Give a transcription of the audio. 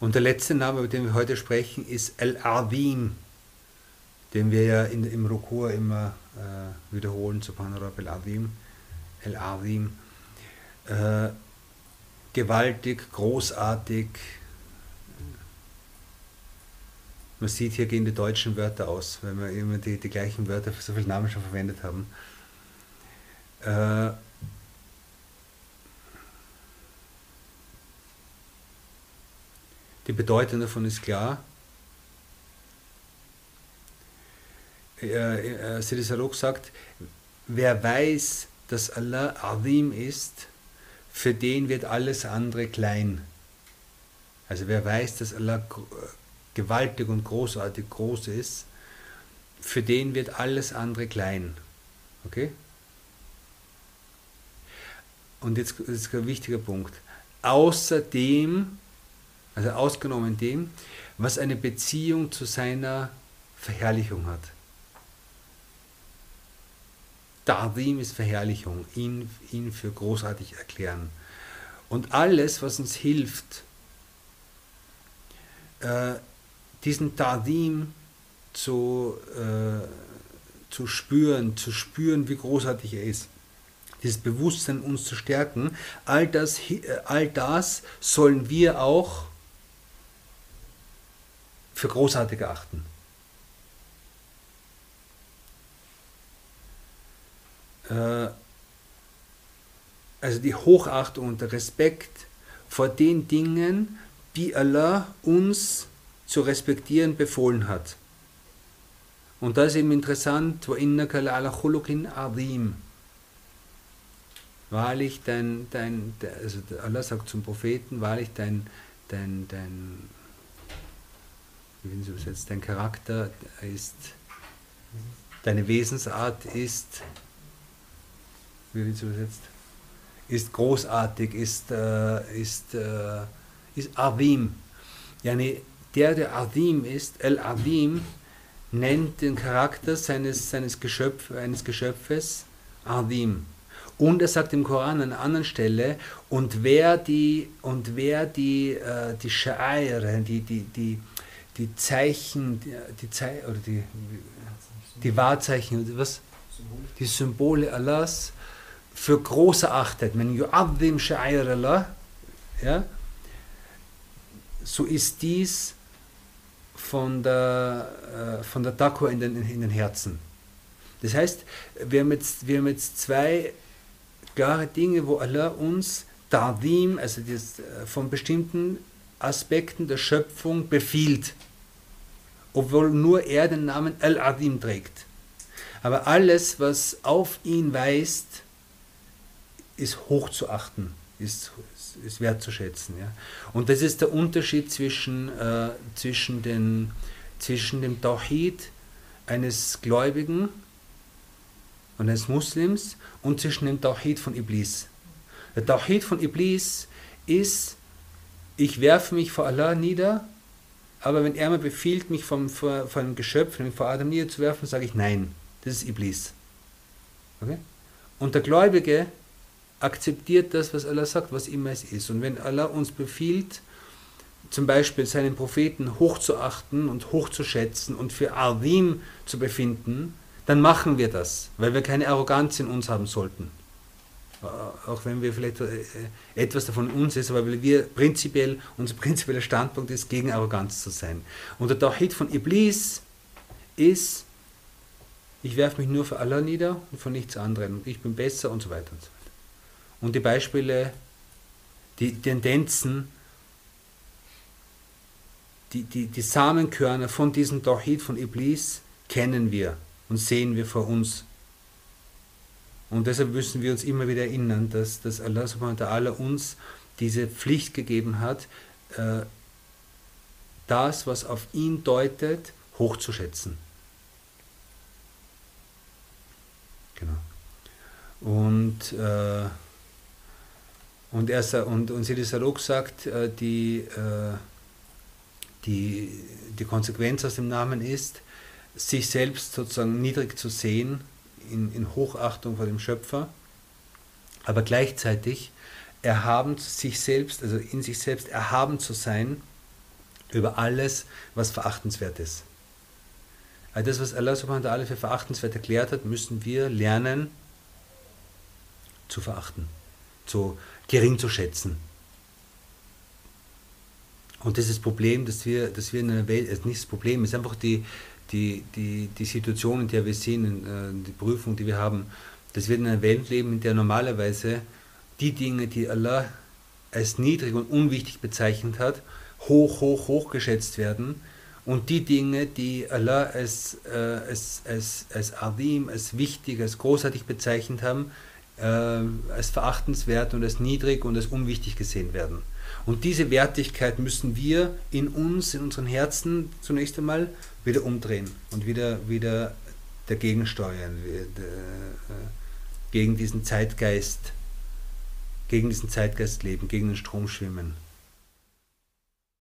Und der letzte Name, über den wir heute sprechen, ist Al-Azim, den wir ja in, im Rukur immer äh, wiederholen, Subhana Rabbil Azim, Al-Azim. Äh, gewaltig, großartig. Man sieht, hier gehen die deutschen Wörter aus, weil wir immer die, die gleichen Wörter für so viele Namen schon verwendet haben. Äh, die Bedeutung davon ist klar. Äh, äh, sagt, wer weiß, dass Allah Azim ist, für den wird alles andere klein. Also wer weiß, dass Allah gewaltig und großartig groß ist, für den wird alles andere klein. Okay? Und jetzt ist ein wichtiger Punkt. Außerdem, also ausgenommen dem, was eine Beziehung zu seiner Verherrlichung hat. Dardim ist Verherrlichung, ihn, ihn für großartig erklären. Und alles, was uns hilft, äh, diesen Dardim zu, äh, zu spüren, zu spüren, wie großartig er ist, dieses Bewusstsein uns zu stärken, all das, all das sollen wir auch für großartig erachten. Äh, also die Hochachtung und der Respekt vor den Dingen, die Allah uns zu respektieren befohlen hat. Und da ist eben interessant, Wahrlich dein, dein, also Allah sagt zum Propheten, wahrlich dein, dein, dein, wie Sie übersetzt, dein Charakter ist, deine Wesensart ist wie wird es übersetzt? Ist großartig, ist, äh, ist, äh, ist Azim. Yani der, der Azim ist, El Azim, nennt den Charakter seines, seines Geschöpf, eines Geschöpfes Azim. Und er sagt im Koran an einer anderen Stelle, und wer die, und wer die, äh, die Sha'aire, die, die, die, die Zeichen, die, Zei oder die, die Wahrzeichen, was? Die Symbole Allahs für groß erachtet, wenn yu'adhim sha'ir ja, so ist dies von der, äh, von der Taqwa in den, in den Herzen. Das heißt, wir haben, jetzt, wir haben jetzt zwei klare Dinge, wo Allah uns Ta'dim, also das, äh, von bestimmten Aspekten der Schöpfung befiehlt, obwohl nur er den Namen Al-Adim trägt. Aber alles, was auf ihn weist, ist hochzuachten, ist, ist wertzuschätzen. Ja. Und das ist der Unterschied zwischen, äh, zwischen, den, zwischen dem Tawhid eines Gläubigen und eines Muslims und zwischen dem Tawhid von Iblis. Der Tawhid von Iblis ist, ich werfe mich vor Allah nieder, aber wenn er mir befiehlt, mich vom, vor, vor einem Geschöpf, nämlich vor Adam niederzuwerfen, sage ich nein. Das ist Iblis. Okay? Und der Gläubige akzeptiert das, was Allah sagt, was immer es ist. Und wenn Allah uns befiehlt, zum Beispiel seinen Propheten hochzuachten und hochzuschätzen und für Azim zu befinden, dann machen wir das, weil wir keine Arroganz in uns haben sollten. Auch wenn wir vielleicht äh, etwas davon uns ist, aber weil wir prinzipiell, unser prinzipieller Standpunkt ist, gegen Arroganz zu sein. Und der Tawhid von Iblis ist, ich werfe mich nur für Allah nieder und von nichts anderem. Ich bin besser und so weiter und so weiter. Und die Beispiele, die Tendenzen, die, die, die Samenkörner von diesem Tawhid von Iblis kennen wir und sehen wir vor uns. Und deshalb müssen wir uns immer wieder erinnern, dass, dass Allah subhanahu wa ta'ala uns diese Pflicht gegeben hat, äh, das, was auf ihn deutet, hochzuschätzen. Genau. Und äh, und, er, und, und Sidi Sarok sagt, die, äh, die, die Konsequenz aus dem Namen ist, sich selbst sozusagen niedrig zu sehen, in, in Hochachtung vor dem Schöpfer, aber gleichzeitig erhaben sich selbst, also in sich selbst erhaben zu sein über alles, was verachtenswert ist. Also das, was Allah subhanahu wa ta'ala für verachtenswert erklärt hat, müssen wir lernen zu verachten, zu gering zu schätzen. Und das ist das Problem, dass wir, dass wir in einer Welt, also nicht das Problem, es ist einfach die, die, die, die Situation, in der wir sind, äh, die Prüfung, die wir haben, dass wir in einer Welt leben, in der normalerweise die Dinge, die Allah als niedrig und unwichtig bezeichnet hat, hoch, hoch, hoch geschätzt werden und die Dinge, die Allah als, äh, als, als, als Adim, als wichtig, als großartig bezeichnet haben, äh, als verachtenswert und als niedrig und als unwichtig gesehen werden. Und diese Wertigkeit müssen wir in uns, in unseren Herzen zunächst einmal wieder umdrehen und wieder, wieder dagegen steuern, äh, gegen diesen Zeitgeist, gegen diesen Zeitgeist leben, gegen den Strom schwimmen.